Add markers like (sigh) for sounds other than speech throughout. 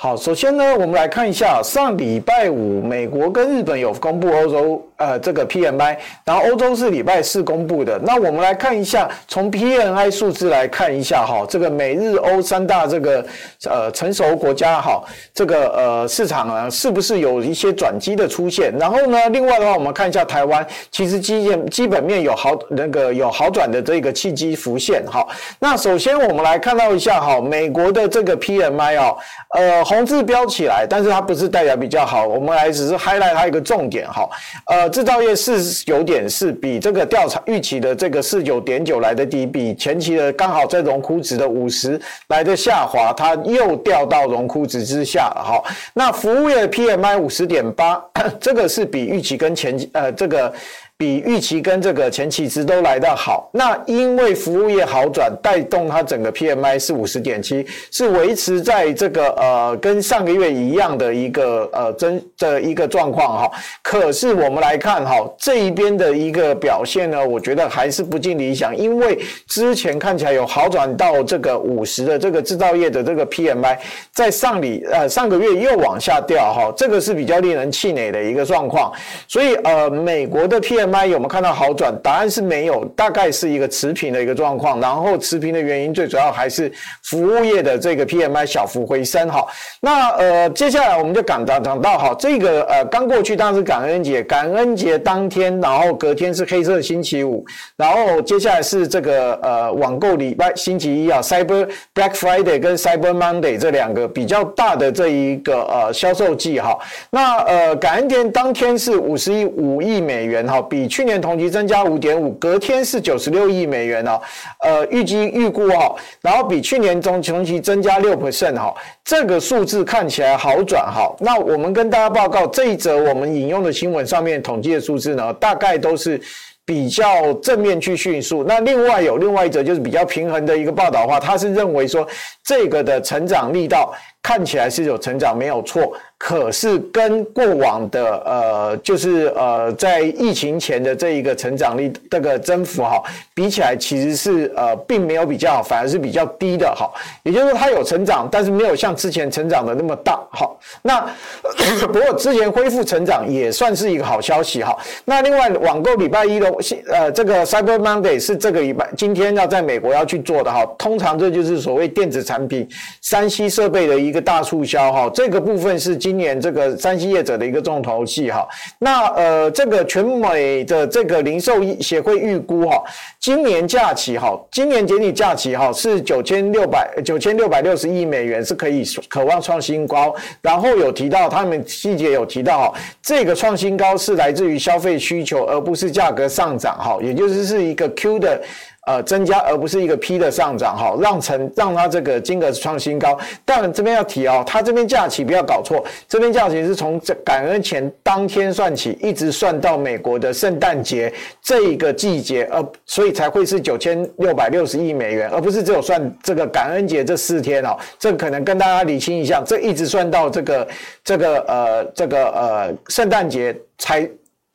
好，首先呢，我们来看一下上礼拜五，美国跟日本有公布欧洲呃这个 PMI，然后欧洲是礼拜四公布的。那我们来看一下，从 PMI 数字来看一下哈，这个美日欧三大这个呃成熟国家哈，这个呃市场啊是不是有一些转机的出现？然后呢，另外的话，我们看一下台湾，其实基建基本面有好那个有好转的这个契机浮现哈。那首先我们来看到一下哈，美国的这个 PMI 啊，呃。红字标起来，但是它不是代表比较好，我们来只是 highlight 它一个重点哈。呃，制造业四九点四比这个调查预期的这个四九点九来的低，比前期的刚好在荣枯值的五十来的下滑，它又掉到荣枯值之下了哈。那服务业 PMI 五十点八，(coughs) 这个是比预期跟前呃这个。比预期跟这个前期值都来得好，那因为服务业好转，带动它整个 PMI 是五十点七，是维持在这个呃跟上个月一样的一个呃真的一个状况哈。可是我们来看哈这一边的一个表现呢，我觉得还是不尽理想，因为之前看起来有好转到这个五十的这个制造业的这个 PMI，在上里呃上个月又往下掉哈，这个是比较令人气馁的一个状况。所以呃美国的 PM PMI。有没有看到好转？答案是没有，大概是一个持平的一个状况。然后持平的原因最主要还是服务业的这个 PMI 小幅回升哈。那呃，接下来我们就讲到讲到哈，这个呃刚过去当时感恩节，感恩节当天，然后隔天是黑色星期五，然后接下来是这个呃网购礼拜星期一啊，Cyber Black Friday 跟 Cyber Monday 这两个比较大的这一个呃销售季哈。那呃感恩节当天是五十亿五亿美元哈，比比去年同期增加五点五，隔天是九十六亿美元哦，呃，预计预估哈，然后比去年中同期增加六 percent 哈，这个数字看起来好转哈。那我们跟大家报告这一则我们引用的新闻上面统计的数字呢，大概都是比较正面去叙述。那另外有另外一则就是比较平衡的一个报道的话，他是认为说这个的成长力道看起来是有成长没有错。可是跟过往的呃，就是呃，在疫情前的这一个成长力这个增幅哈，比起来其实是呃，并没有比较好，反而是比较低的哈。也就是说，它有成长，但是没有像之前成长的那么大哈。那 (coughs) 不过之前恢复成长也算是一个好消息哈。那另外网购礼拜一的呃，这个 Cyber Monday 是这个礼拜今天要在美国要去做的哈。通常这就是所谓电子产品、三 C 设备的一个大促销哈。这个部分是。今年这个三 C 业者的一个重头戏哈，那呃这个全美的这个零售协会预估哈，今年假期哈，今年年底假期哈是九千六百九千六百六十亿美元是可以渴望创新高，然后有提到他们细节有提到哈，这个创新高是来自于消费需求，而不是价格上上涨哈，也就是是一个 Q 的。呃，增加而不是一个 P 的上涨，哈，让成让它这个金额创新高。但这边要提哦，它这边假期不要搞错，这边假期是从这感恩前当天算起，一直算到美国的圣诞节这一个季节，呃，所以才会是九千六百六十亿美元，而不是只有算这个感恩节这四天哦。这可能跟大家理清一下，这一直算到这个这个呃这个呃圣诞节才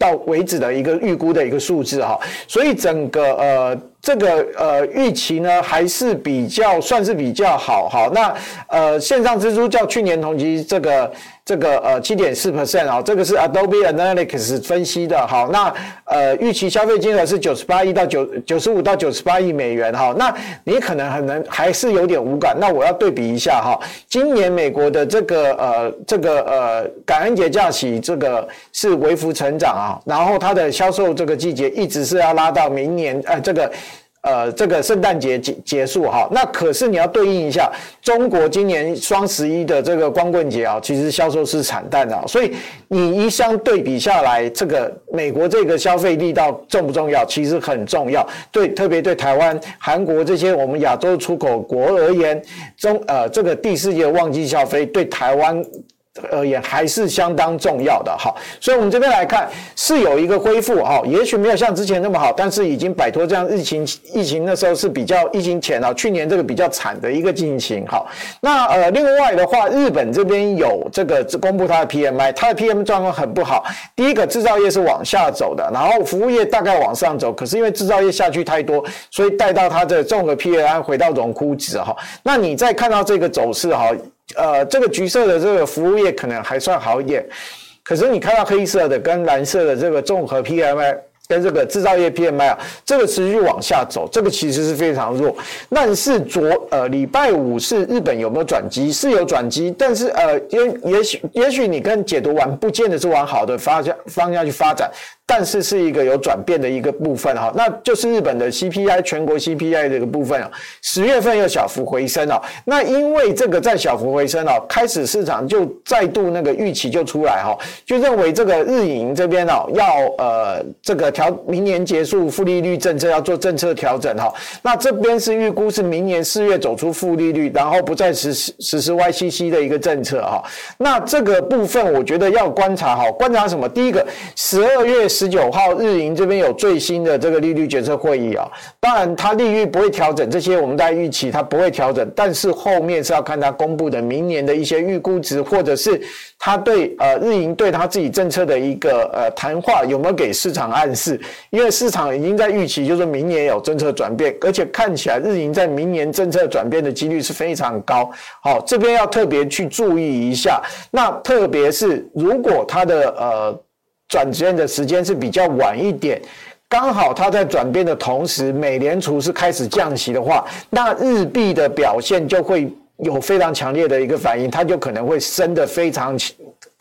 到为止的一个预估的一个数字哈。所以整个呃。这个呃预期呢还是比较算是比较好哈，那呃线上支出较去年同期这个这个呃七点四 percent 啊，这个是 Adobe Analytics 分析的哈，那呃预期消费金额是九十八亿到九九十五到九十八亿美元哈，那你可能很能还是有点无感，那我要对比一下哈，今年美国的这个呃这个呃感恩节假期这个是微幅成长啊，然后它的销售这个季节一直是要拉到明年呃这个。呃，这个圣诞节结结束哈，那可是你要对应一下，中国今年双十一的这个光棍节啊，其实销售是惨淡的，所以你一相对比下来，这个美国这个消费力道重不重要？其实很重要，对，特别对台湾、韩国这些我们亚洲出口国而言，中呃这个第四季的旺季消费对台湾。而言还是相当重要的哈，所以我们这边来看是有一个恢复哈，也许没有像之前那么好，但是已经摆脱这样疫情疫情那时候是比较疫情前啊，去年这个比较惨的一个情形哈。那呃，另外的话，日本这边有这个公布它的 PMI，它的 PM 状况很不好。第一个制造业是往下走的，然后服务业大概往上走，可是因为制造业下去太多，所以带到它的综合 PMI 回到荣枯值哈。那你再看到这个走势哈。呃，这个橘色的这个服务业可能还算好一点，可是你看到黑色的跟蓝色的这个综合 PMI 跟这个制造业 PMI 啊，这个持续往下走，这个其实是非常弱。但是昨呃礼拜五是日本有没有转机？是有转机，但是呃也也许也许你跟解读完不见得是往好的方向方向去发展。但是是一个有转变的一个部分哈，那就是日本的 CPI 全国 CPI 这个部分啊，十月份又小幅回升了。那因为这个在小幅回升啊，开始市场就再度那个预期就出来哈，就认为这个日银这边哦要呃这个调明年结束负利率政策要做政策调整哈。那这边是预估是明年四月走出负利率，然后不再实施实施 YCC 的一个政策哈。那这个部分我觉得要观察哈，观察什么？第一个十二月。十九号，日银这边有最新的这个利率决策会议啊，当然它利率不会调整，这些我们在预期它不会调整，但是后面是要看它公布的明年的一些预估值，或者是它对呃日银对它自己政策的一个呃谈话有没有给市场暗示，因为市场已经在预期，就是明年有政策转变，而且看起来日银在明年政策转变的几率是非常高，好，这边要特别去注意一下，那特别是如果它的呃。转变的时间是比较晚一点，刚好它在转变的同时，美联储是开始降息的话，那日币的表现就会有非常强烈的一个反应，它就可能会升得非常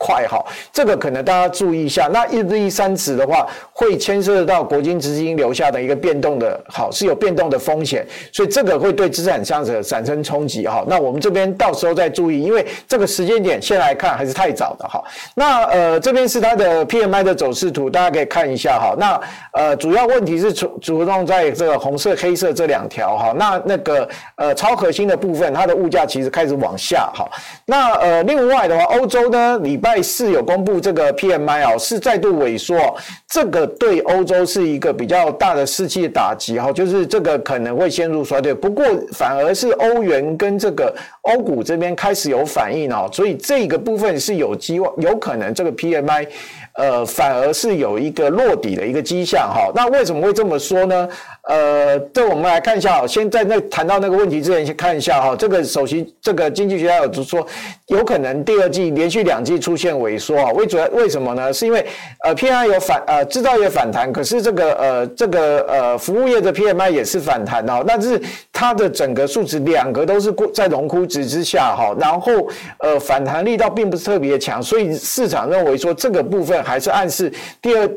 快哈，这个可能大家注意一下。那一日币三指的话，会牵涉到国金资金留下的一个变动的，好是有变动的风险，所以这个会对资产上者产生冲击哈。那我们这边到时候再注意，因为这个时间点现在来看还是太早的哈。那呃这边是它的 PMI 的走势图，大家可以看一下哈。那呃主要问题是主主动在这个红色、黑色这两条哈。那那个呃超核心的部分，它的物价其实开始往下哈。那呃另外的话，欧洲呢礼拜。是有公布这个 PMI 哦，是再度萎缩，这个对欧洲是一个比较大的士气的打击哈，就是这个可能会陷入衰退。不过反而是欧元跟这个欧股这边开始有反应哦，所以这个部分是有机会，有可能这个 PMI 呃反而是有一个落底的一个迹象哈。那为什么会这么说呢？呃，这我们来看一下，先在那谈到那个问题之前，先看一下哈。这个首席这个经济学家有说，有可能第二季连续两季出现萎缩啊。为主要为什么呢？是因为呃 PMI 有反呃制造业反弹，可是这个呃这个呃服务业的 PMI 也是反弹的，但是它的整个数值两个都是在荣枯值之下哈，然后呃反弹力道并不是特别强，所以市场认为说这个部分还是暗示第二。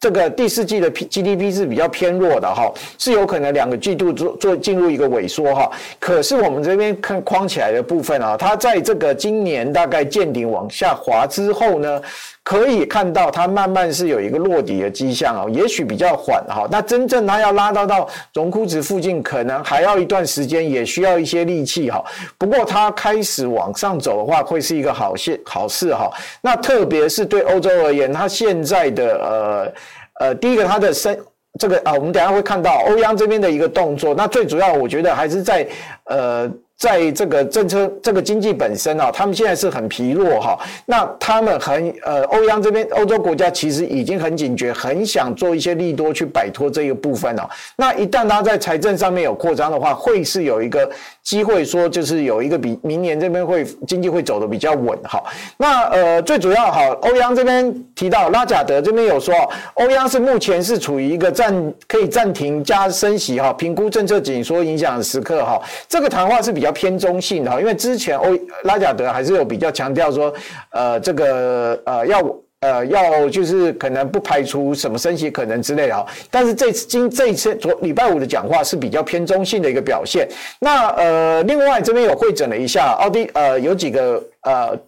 这个第四季的 P GDP 是比较偏弱的哈，是有可能两个季度做做进入一个萎缩哈。可是我们这边看框起来的部分啊，它在这个今年大概见顶往下滑之后呢，可以看到它慢慢是有一个落底的迹象啊，也许比较缓哈。那真正它要拉到到荣枯值附近，可能还要一段时间，也需要一些力气哈。不过它开始往上走的话，会是一个好现好事哈。那特别是对欧洲而言，它现在的呃。呃，第一个，它的升这个啊，我们等下会看到欧央这边的一个动作。那最主要，我觉得还是在呃。在这个政策、这个经济本身啊，他们现在是很疲弱哈。那他们很呃，欧央这边欧洲国家其实已经很警觉，很想做一些利多去摆脱这一部分了。那一旦他在财政上面有扩张的话，会是有一个机会说，就是有一个比明年这边会经济会走得比较稳哈。那呃，最主要哈，欧央这边提到拉贾德这边有说，欧央是目前是处于一个暂可以暂停加升息哈，评估政策紧缩影响的时刻哈。这个谈话是比较。偏中性的，因为之前欧拉贾德还是有比较强调说，呃，这个呃要呃要就是可能不排除什么升息可能之类啊，但是这次今这一次昨礼拜五的讲话是比较偏中性的一个表现。那呃，另外这边有会诊了一下奥迪呃有几个呃。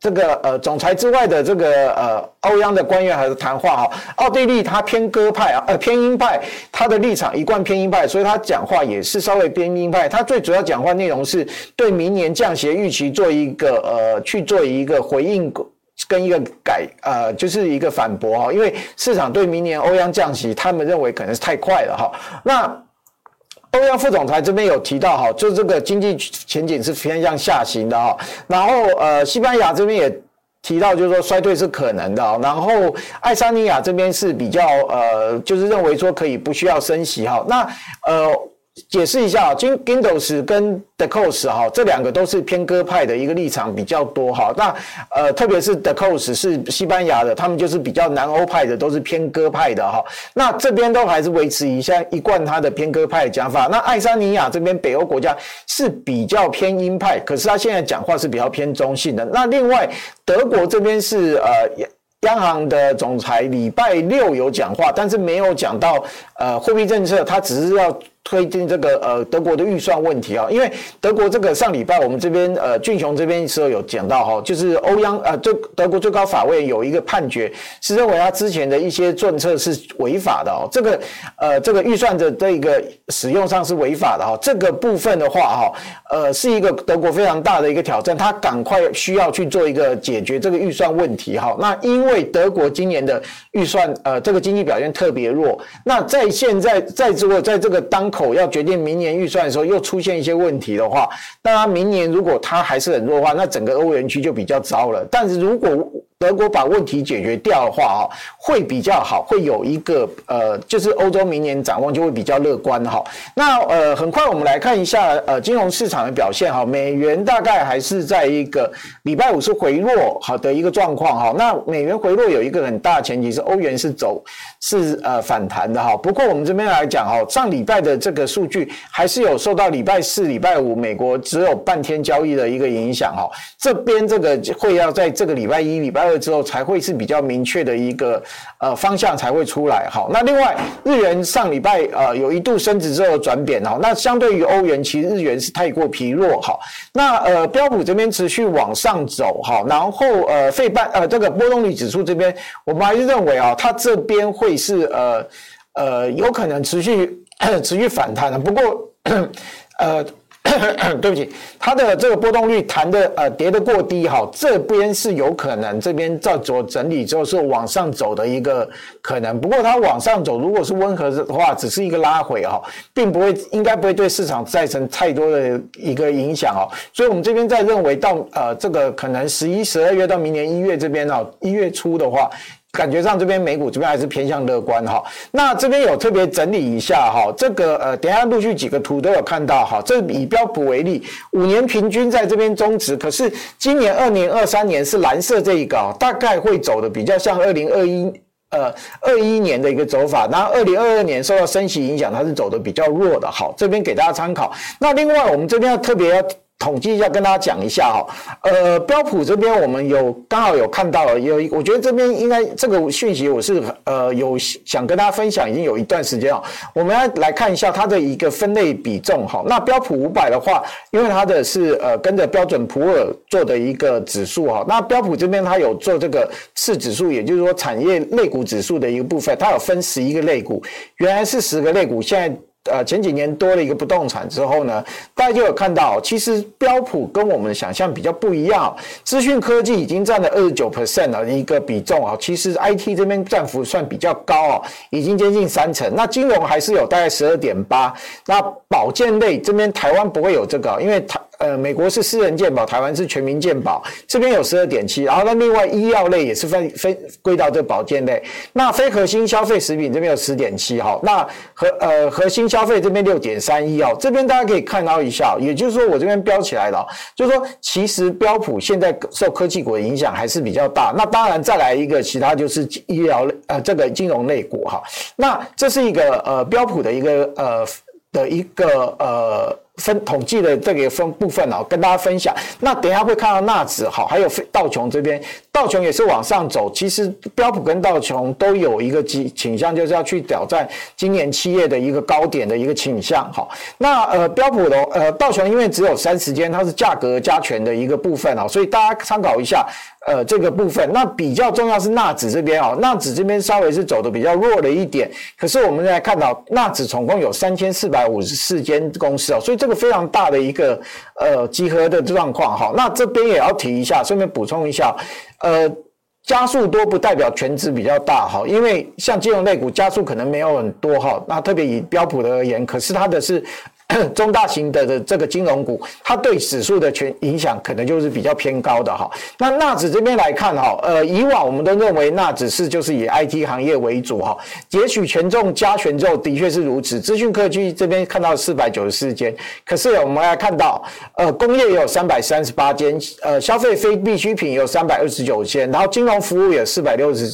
这个呃总裁之外的这个呃欧央的官员还是谈话哈，奥地利他偏鸽派啊，呃偏鹰派，他的立场一贯偏鹰派，所以他讲话也是稍微偏鹰派。他最主要讲话内容是对明年降息预期做一个呃去做一个回应跟一个改呃就是一个反驳哈，因为市场对明年欧央降息，他们认为可能是太快了哈。那中央副总裁这边有提到哈，就这个经济前景是偏向下行的哈。然后呃，西班牙这边也提到，就是说衰退是可能的。然后爱沙尼亚这边是比较呃，就是认为说可以不需要升息哈。那呃。解释一下啊，Guindos 跟 d e c o s 哈，这两个都是偏鸽派的一个立场比较多哈。那呃，特别是 d e c o s 是西班牙的，他们就是比较南欧派的，都是偏鸽派的哈。那这边都还是维持一下一贯他的偏鸽派的讲法。那爱沙尼亚这边北欧国家是比较偏鹰派，可是他现在讲话是比较偏中性的。那另外德国这边是呃。央行的总裁礼拜六有讲话，但是没有讲到呃货币政策，他只是要。推进这个呃德国的预算问题啊，因为德国这个上礼拜我们这边呃俊雄这边时候有讲到哈，就是欧央呃最德国最高法院有一个判决是认为他之前的一些政策是违法的哦，这个呃这个预算的这一个使用上是违法的哈，这个部分的话哈呃是一个德国非常大的一个挑战，他赶快需要去做一个解决这个预算问题哈。那因为德国今年的预算呃这个经济表现特别弱，那在现在在这个在这个当口要决定明年预算的时候，又出现一些问题的话，那明年如果它还是很弱的话，那整个欧元区就比较糟了。但是如果德国把问题解决掉的话，哈，会比较好，会有一个呃，就是欧洲明年展望就会比较乐观，哈。那呃，很快我们来看一下呃，金融市场的表现，哈，美元大概还是在一个礼拜五是回落好的一个状况，哈。那美元回落有一个很大前提是欧元是走是呃反弹的，哈。不过我们这边来讲，哈，上礼拜的这个数据还是有受到礼拜四、礼拜五美国只有半天交易的一个影响，哈。这边这个会要在这个礼拜一、礼拜。之后才会是比较明确的一个呃方向才会出来。好，那另外日元上礼拜呃有一度升值之后转贬哈，那相对于欧元，其实日元是太过疲弱哈。那呃标普这边持续往上走哈，然后呃费半呃这个波动率指数这边，我们还是认为啊，它这边会是呃呃有可能持续 (coughs) 持续反弹的。不过呃。(coughs) 对不起，它的这个波动率弹的呃跌的过低哈，这边是有可能这边在做整理之后是往上走的一个可能。不过它往上走，如果是温和的话，只是一个拉回哈，并不会应该不会对市场造成太多的一个影响哦。所以我们这边在认为到呃这个可能十一、十二月到明年一月这边哦，一月初的话。感觉上这边美股这边还是偏向乐观哈，那这边有特别整理一下哈，这个呃等下陆续几个图都有看到哈，这以标普为例，五年平均在这边中值，可是今年二零二三年是蓝色这一个，大概会走的比较像二零二一呃二一年的一个走法，然后二零二二年受到升息影响，它是走的比较弱的，好，这边给大家参考。那另外我们这边要特别要。统计一下，跟大家讲一下哈。呃，标普这边我们有刚好有看到，有我觉得这边应该这个讯息我是呃有想跟大家分享，已经有一段时间了。我们要来看一下它的一个分类比重哈。那标普五百的话，因为它的是呃跟着标准普尔做的一个指数哈。那标普这边它有做这个次指数，也就是说产业类股指数的一个部分，它有分十一个类股，原来是十个类股，现在。呃，前几年多了一个不动产之后呢，大家就有看到，其实标普跟我们的想象比较不一样。资讯科技已经占了二十九 percent 的一个比重啊，其实 IT 这边占幅算比较高哦，已经接近三成。那金融还是有大概十二点八。那保健类这边台湾不会有这个，因为台。呃，美国是私人健保，台湾是全民健保，这边有十二点七，然后那另外医药类也是分分归到这保健类，那非核心消费食品这边有十点七哈，那核呃核心消费这边六点三一哦，这边大家可以看到一下，也就是说我这边标起来了，就是说其实标普现在受科技股的影响还是比较大，那当然再来一个其他就是医疗类呃这个金融类股哈，那这是一个呃标普的一个呃的一个呃。分统计的这个分部分哦，跟大家分享。那等一下会看到纳指好，还有道琼这边，道琼也是往上走。其实标普跟道琼都有一个倾倾向，就是要去挑战今年七月的一个高点的一个倾向。好，那呃标普的呃道琼因为只有三十间，它是价格加权的一个部分啊，所以大家参考一下。呃，这个部分，那比较重要是纳指这边哦，纳指这边稍微是走的比较弱了一点。可是我们来看到纳指总共有三千四百五十四间公司哦，所以这个非常大的一个呃集合的状况哈。那这边也要提一下，顺便补充一下，呃，加速多不代表全值比较大哈，因为像金融类股加速可能没有很多哈，那特别以标普的而言，可是它的是。(coughs) 中大型的的这个金融股，它对指数的全影响可能就是比较偏高的哈。那纳指这边来看哈，呃，以往我们都认为纳指是就是以 IT 行业为主哈，也许权重加权之后的确是如此。资讯科技这边看到四百九十四间，可是我们来看到，呃，工业也有三百三十八间，呃，消费非必需品有三百二十九间，然后金融服务有四百六十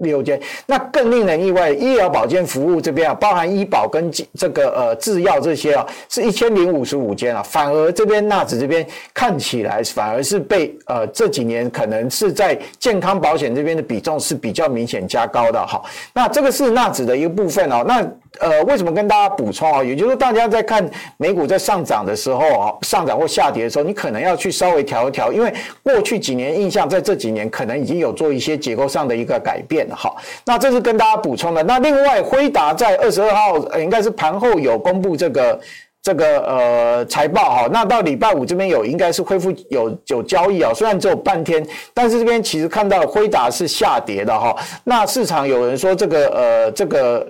六间，那更令人意外，医疗保健服务这边啊，包含医保跟这个呃制药这些啊，是一千零五十五间啊，反而这边纳指这边看起来反而是被呃这几年可能是在健康保险这边的比重是比较明显加高的哈，那这个是纳指的一个部分哦，那。呃，为什么跟大家补充啊？也就是，大家在看美股在上涨的时候啊，上涨或下跌的时候，你可能要去稍微调一调，因为过去几年印象，在这几年可能已经有做一些结构上的一个改变好。那这是跟大家补充的。那另外，辉达在二十二号，应该是盘后有公布这个这个呃财报哈。那到礼拜五这边有应该是恢复有有交易啊，虽然只有半天，但是这边其实看到辉达是下跌的哈。那市场有人说这个呃这个。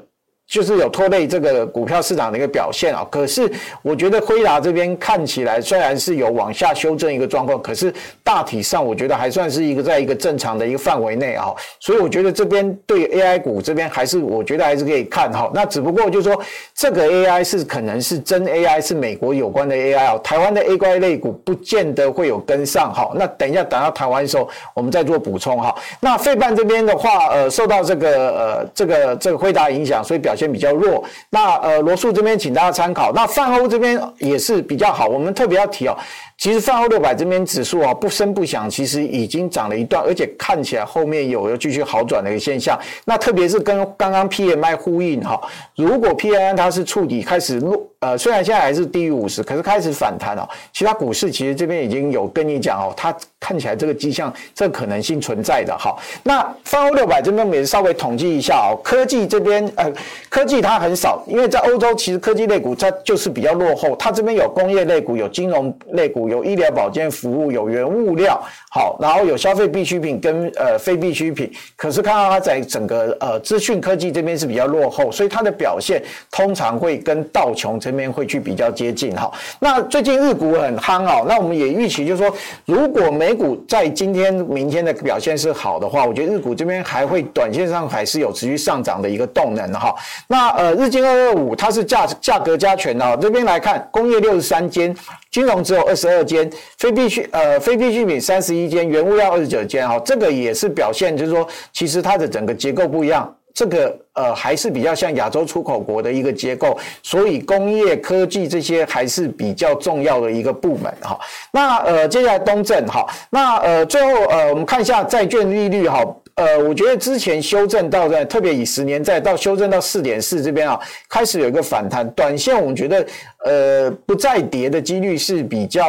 就是有拖累这个股票市场的一个表现啊，可是我觉得辉达这边看起来虽然是有往下修正一个状况，可是大体上我觉得还算是一个在一个正常的一个范围内啊，所以我觉得这边对 AI 股这边还是我觉得还是可以看哈。那只不过就是说这个 AI 是可能是真 AI，是美国有关的 AI 哦，台湾的 AI 类股不见得会有跟上哈。那等一下等到台湾的时候，我们再做补充哈。那费半这边的话，呃，受到这个呃这个这个辉达影响，所以表现。比较弱，那呃罗素这边请大家参考，那泛欧这边也是比较好，我们特别要提哦。其实泛欧六百这边指数啊，不声不响，其实已经涨了一段，而且看起来后面有要继续好转的一个现象。那特别是跟刚刚 PMI 呼应哈，如果 PMI 它是触底开始落，呃，虽然现在还是低于五十，可是开始反弹哦。其他股市其实这边已经有跟你讲哦，它看起来这个迹象，这个可能性存在的哈。那泛欧六百这边我们也稍微统计一下哦，科技这边呃，科技它很少，因为在欧洲其实科技类股它就是比较落后，它这边有工业类股，有金融类股。有医疗保健服务，有原物料，好，然后有消费必需品跟呃非必需品。可是看到它在整个呃资讯科技这边是比较落后，所以它的表现通常会跟道琼这边会去比较接近哈。那最近日股很夯哦，那我们也预期就是说，如果美股在今天、明天的表现是好的话，我觉得日股这边还会短线上还是有持续上涨的一个动能哈。那呃日经二二五它是价价格加权哦，这边来看工业六十三间。金融只有二十二间，非必需呃非必需品三十一间，原物料二十九间哈，这个也是表现，就是说其实它的整个结构不一样，这个呃还是比较像亚洲出口国的一个结构，所以工业科技这些还是比较重要的一个部门哈。那呃接下来东证哈，那呃最后呃我们看一下债券利率哈。呃，我觉得之前修正到在，特别以十年债到修正到四点四这边啊，开始有一个反弹。短线我们觉得，呃，不再跌的几率是比较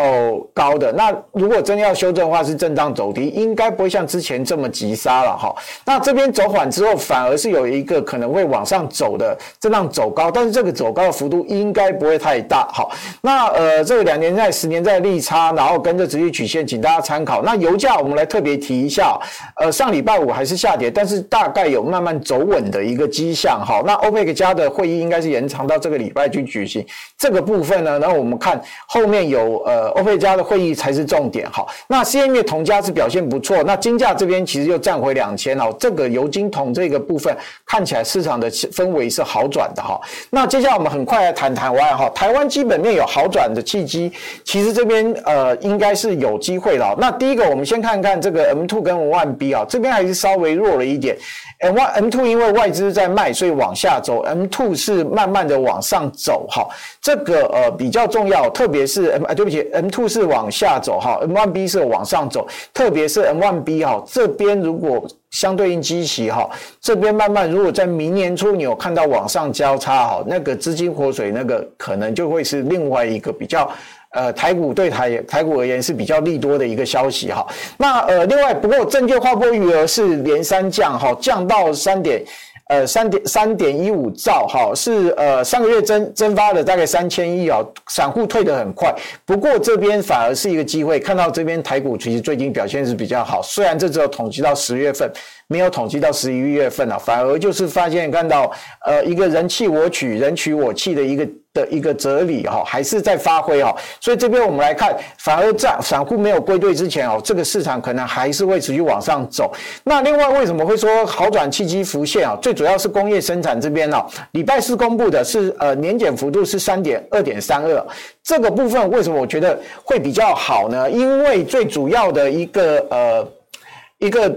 高的。那如果真要修正的话，是震荡走低，应该不会像之前这么急杀了哈。那这边走缓之后，反而是有一个可能会往上走的震荡走高，但是这个走高的幅度应该不会太大。好，那呃，这个两年债、十年债利差，然后跟着直率曲线，请大家参考。那油价我们来特别提一下，呃，上礼拜五还。是下跌，但是大概有慢慢走稳的一个迹象。哈，那欧佩克加的会议应该是延长到这个礼拜去举行。这个部分呢，然后我们看后面有呃欧佩加的会议才是重点。哈，那 CME 铜价是表现不错。那金价这边其实又站回两千哦，这个油金铜这个部分看起来市场的氛围是好转的哈。那接下来我们很快来谈台湾哈，台湾基本面有好转的契机，其实这边呃应该是有机会了。那第一个我们先看看这个 M two 跟 one B 啊，这边还是。稍微弱了一点，M one M two 因为外资在卖，所以往下走，M two 是慢慢的往上走，哈，这个呃比较重要，特别是 M 啊，对不起，M two 是往下走哈，M one B 是往上走，特别是 M one B 哈，这边如果相对应基期哈，这边慢慢如果在明年初你有看到往上交叉哈，那个资金活水那个可能就会是另外一个比较。呃，台股对台台股而言是比较利多的一个消息哈。那呃，另外不过证券划拨余额是连三降哈，降到三点呃三点三点一五兆哈，是呃上个月增蒸发了大概三千亿啊，散户退得很快。不过这边反而是一个机会，看到这边台股其实最近表现是比较好，虽然这只有统计到十月份。没有统计到十一月份啊，反而就是发现看到，呃，一个人弃我取，人取我弃的一个的一个哲理哈，还是在发挥哈。所以这边我们来看，反而在散户没有归队之前哦，这个市场可能还是会持续往上走。那另外为什么会说好转契机浮现啊？最主要是工业生产这边哦，礼拜四公布的是呃年减幅度是三点二点三二，这个部分为什么我觉得会比较好呢？因为最主要的一个呃一个。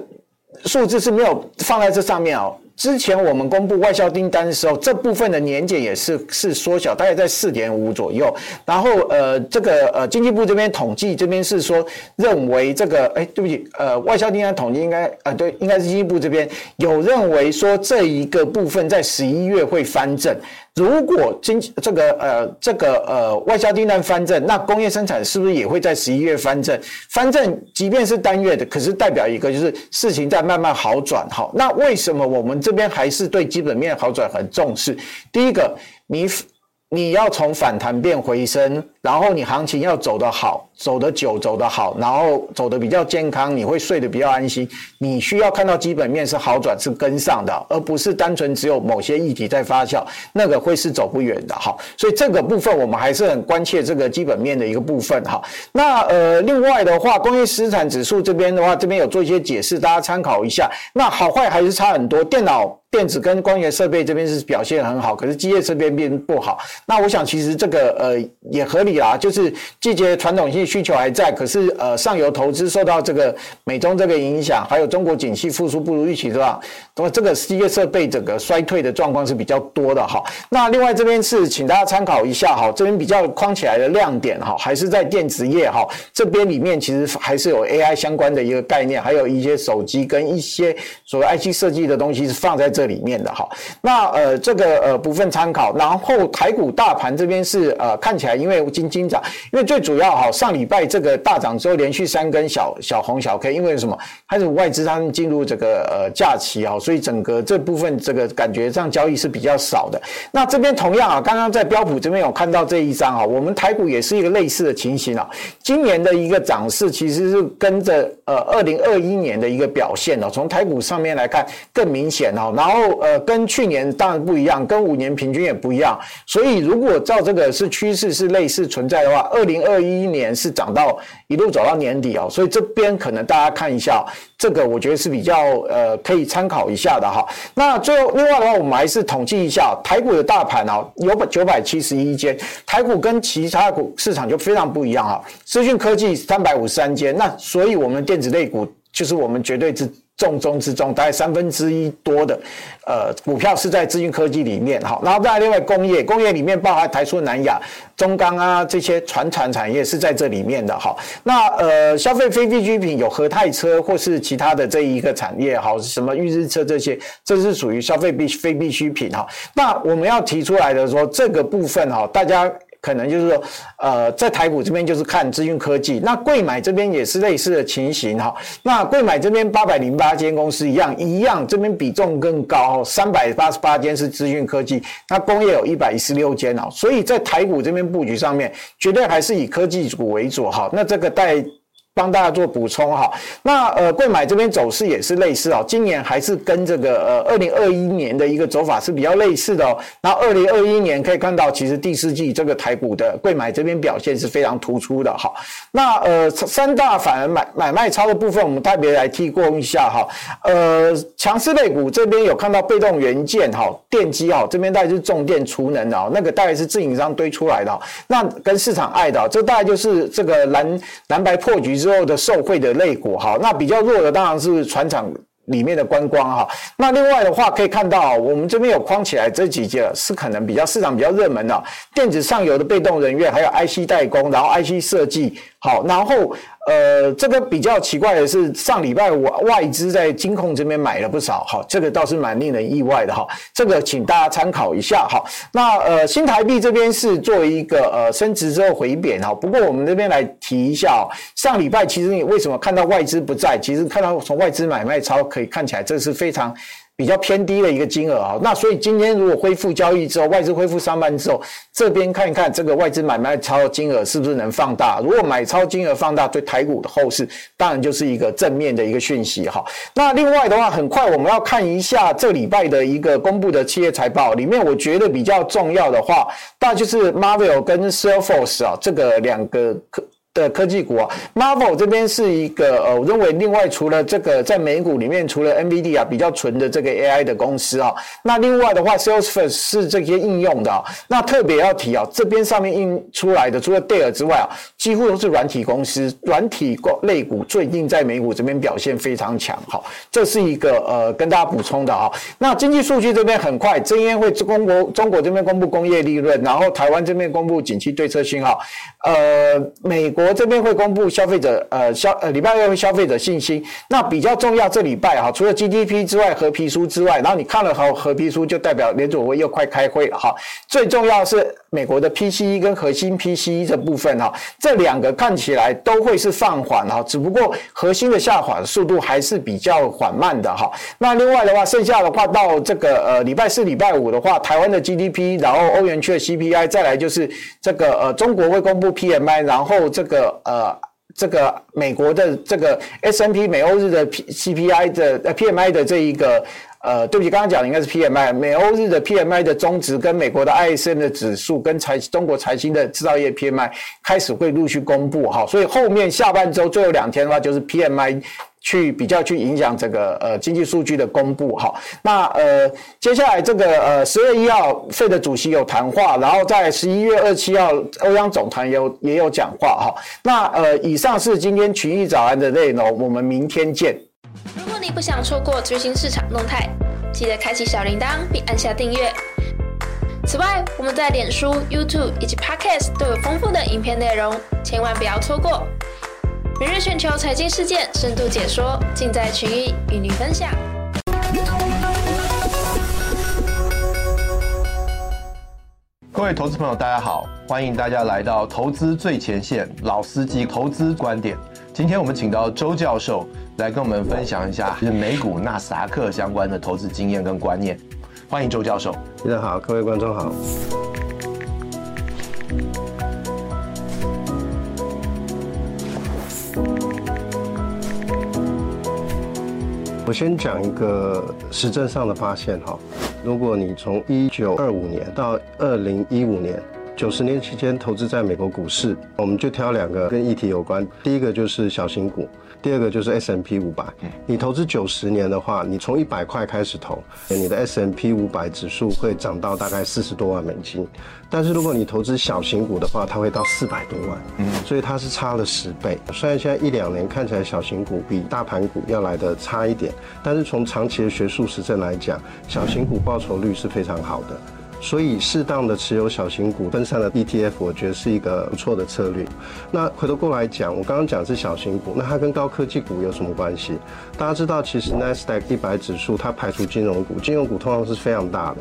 数字是没有放在这上面哦。之前我们公布外销订单的时候，这部分的年减也是是缩小，大概在四点五左右。然后呃，这个呃经济部这边统计这边是说认为这个哎，对不起，呃外销订单统计应该呃对，应该是经济部这边有认为说这一个部分在十一月会翻正。如果经这个呃这个呃外销订单翻正，那工业生产是不是也会在十一月翻正？翻正即便是单月的，可是代表一个就是事情在慢慢好转。好，那为什么我们这边还是对基本面好转很重视？第一个，你你要从反弹变回升。然后你行情要走得好，走得久，走得好，然后走得比较健康，你会睡得比较安心。你需要看到基本面是好转，是跟上的，而不是单纯只有某些议题在发酵，那个会是走不远的哈。所以这个部分我们还是很关切这个基本面的一个部分哈。那呃，另外的话，工业生产指数这边的话，这边有做一些解释，大家参考一下。那好坏还是差很多，电脑、电子跟光学设备这边是表现很好，可是机械这边并不好。那我想其实这个呃也合理。啊，就是季节传统性需求还在，可是呃上游投资受到这个美中这个影响，还有中国景气复苏不如预期，是吧？那么这个机械设备整个衰退的状况是比较多的哈。那另外这边是请大家参考一下哈，这边比较框起来的亮点哈，还是在电子业哈，这边里面其实还是有 AI 相关的一个概念，还有一些手机跟一些所谓 IC 设计的东西是放在这里面的哈。那呃这个呃部分参考，然后台股大盘这边是呃看起来因为金金涨，因为最主要哈，上礼拜这个大涨之后，连续三根小小红小 K，因为什么？它是外资他们进入这个呃假期啊，所以整个这部分这个感觉上交易是比较少的。那这边同样啊，刚刚在标普这边有看到这一张啊，我们台股也是一个类似的情形啊。今年的一个涨势其实是跟着呃二零二一年的一个表现哦，从台股上面来看更明显哦。然后呃跟去年当然不一样，跟五年平均也不一样。所以如果照这个是趋势是类似存在的话，二零二一年是涨到一路走到年底哦，所以这边可能大家看一下，这个我觉得是比较呃可以参考一下的哈。那最后另外的话，我们还是统计一下台股的大盘哦，有九百七十一间，台股跟其他股市场就非常不一样哈。资讯科技三百五十三间，那所以我们电子类股就是我们绝对是。重中之重，大概三分之一多的，呃，股票是在资讯科技里面，哈，然后再另外工业，工业里面包含台塑、南亚、中钢啊这些传产产业是在这里面的，哈，那呃，消费非必需品有和泰车或是其他的这一个产业，哈，什么预日车这些，这是属于消费必非必需品，哈，那我们要提出来的说这个部分，哈，大家。可能就是说，呃，在台股这边就是看资讯科技，那贵买这边也是类似的情形哈。那贵买这边八百零八间公司一样一样，这边比重更高，三百八十八间是资讯科技，那工业有一百一十六间哦。所以在台股这边布局上面，绝对还是以科技股为主哈。那这个带。帮大家做补充哈，那呃，柜买这边走势也是类似哦，今年还是跟这个呃二零二一年的一个走法是比较类似的哦。那二零二一年可以看到，其实第四季这个台股的柜买这边表现是非常突出的哈。那呃三大反而买买卖超的部分，我们特别来提供一下哈。呃，强势类股这边有看到被动元件哈，电机哈，这边大概是重电储能的，那个大概是自营商堆出来的，那跟市场爱的，这大概就是这个蓝蓝白破局。之后的受贿的肋骨哈，那比较弱的当然是船厂里面的观光哈。那另外的话可以看到，我们这边有框起来这几节是可能比较市场比较热门的电子上游的被动人员，还有 IC 代工，然后 IC 设计。好，然后呃，这个比较奇怪的是，上礼拜我外资在金控这边买了不少，哈，这个倒是蛮令人意外的哈。这个请大家参考一下哈。那呃，新台币这边是作为一个呃升值之后回贬哈。不过我们这边来提一下，上礼拜其实你为什么看到外资不在？其实看到从外资买卖超可以看起来，这是非常。比较偏低的一个金额啊，那所以今天如果恢复交易之后，外资恢复上班之后，这边看一看这个外资买卖超金额是不是能放大？如果买超金额放大，对台股的后市当然就是一个正面的一个讯息哈。那另外的话，很快我们要看一下这礼拜的一个公布的企业财报，里面我觉得比较重要的话，那就是 Marvel 跟 Salesforce 啊这个两个的科技股啊，Marvel 这边是一个呃，我认为另外除了这个在美股里面，除了 NVD 啊比较纯的这个 AI 的公司啊，那另外的话，Salesforce 是这些应用的啊，那特别要提啊，这边上面印出来的除了 Dell 之外啊，几乎都是软体公司，软体类股最近在美股这边表现非常强，好，这是一个呃跟大家补充的啊。那经济数据这边很快，这边会中国中国这边公布工业利润，然后台湾这边公布景气对策信号，呃，美国。这边会公布消费者呃消呃礼拜二会消费者信心，那比较重要。这礼拜哈，除了 GDP 之外，褐皮书之外，然后你看了好褐皮书，就代表联准会又快开会了哈。最重要是美国的 PCE 跟核心 PCE 这部分哈，这两个看起来都会是放缓哈，只不过核心的下滑速度还是比较缓慢的哈。那另外的话，剩下的话到这个呃礼拜四、礼拜五的话，台湾的 GDP，然后欧元区的 CPI，再来就是这个呃中国会公布 PMI，然后这个。呃，这个美国的这个 S N P 美欧日的 P C P I 的 P M I 的这一个呃，对不起，刚刚讲的应该是 P M I 美欧日的 P M I 的终值跟美国的 I S M 的指数跟财中国财新的制造业 P M I 开始会陆续公布哈，所以后面下半周最后两天的话就是 P M I。去比较去影响这个呃经济数据的公布哈，那呃接下来这个呃十月一号费的主席有谈话，然后在十一月二七号欧央总裁有也有讲话哈，那呃以上是今天群益早安的内容，我们明天见。如果你不想错过最新市场动态，记得开启小铃铛并按下订阅。此外，我们在脸书、YouTube 以及 Podcast 都有丰富的影片内容，千万不要错过。每日全球财经事件深度解说，尽在群益与您分享。各位投资朋友，大家好，欢迎大家来到投资最前线老司机投资观点。今天我们请到周教授来跟我们分享一下，是美股纳斯达克相关的投资经验跟观念。欢迎周教授。大家好，各位观众好。我先讲一个实证上的发现哈，如果你从一九二五年到二零一五年，九十年期间投资在美国股市，我们就挑两个跟议题有关，第一个就是小型股。第二个就是 S M P 五百，你投资九十年的话，你从一百块开始投，你的 S M P 五百指数会涨到大概四十多万美金。但是如果你投资小型股的话，它会到四百多万，嗯，所以它是差了十倍。虽然现在一两年看起来小型股比大盘股要来的差一点，但是从长期的学术实证来讲，小型股报酬率是非常好的。所以，适当的持有小型股分散的 ETF，我觉得是一个不错的策略。那回头过来讲，我刚刚讲是小型股，那它跟高科技股有什么关系？大家知道，其实 Nasdaq 一百指数它排除金融股，金融股通常是非常大的。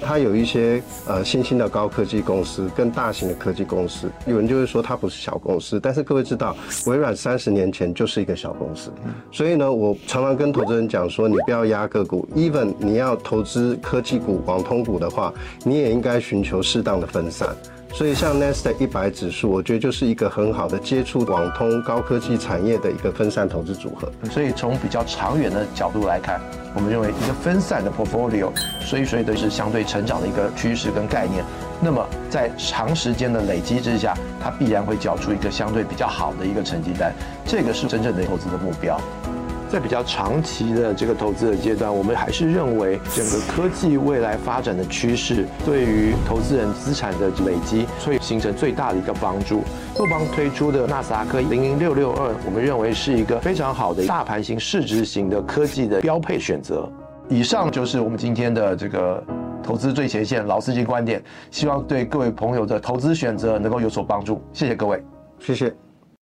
它有一些呃新兴的高科技公司跟大型的科技公司，有人就会说它不是小公司，但是各位知道，微软三十年前就是一个小公司，所以呢，我常常跟投资人讲说，你不要压个股，even 你要投资科技股、网通股的话，你也应该寻求适当的分散。所以，像 Nasdaq 一百指数，我觉得就是一个很好的接触网通高科技产业的一个分散投资组合。所以，从比较长远的角度来看，我们认为一个分散的 portfolio，所以所以都是相对成长的一个趋势跟概念。那么，在长时间的累积之下，它必然会缴出一个相对比较好的一个成绩单。这个是真正的投资的目标。在比较长期的这个投资的阶段，我们还是认为整个科技未来发展的趋势，对于投资人资产的累积会形成最大的一个帮助。富邦推出的纳斯达克零零六六二，我们认为是一个非常好的大盘型、市值型的科技的标配选择。以上就是我们今天的这个投资最前线老司机观点，希望对各位朋友的投资选择能够有所帮助。谢谢各位，谢谢。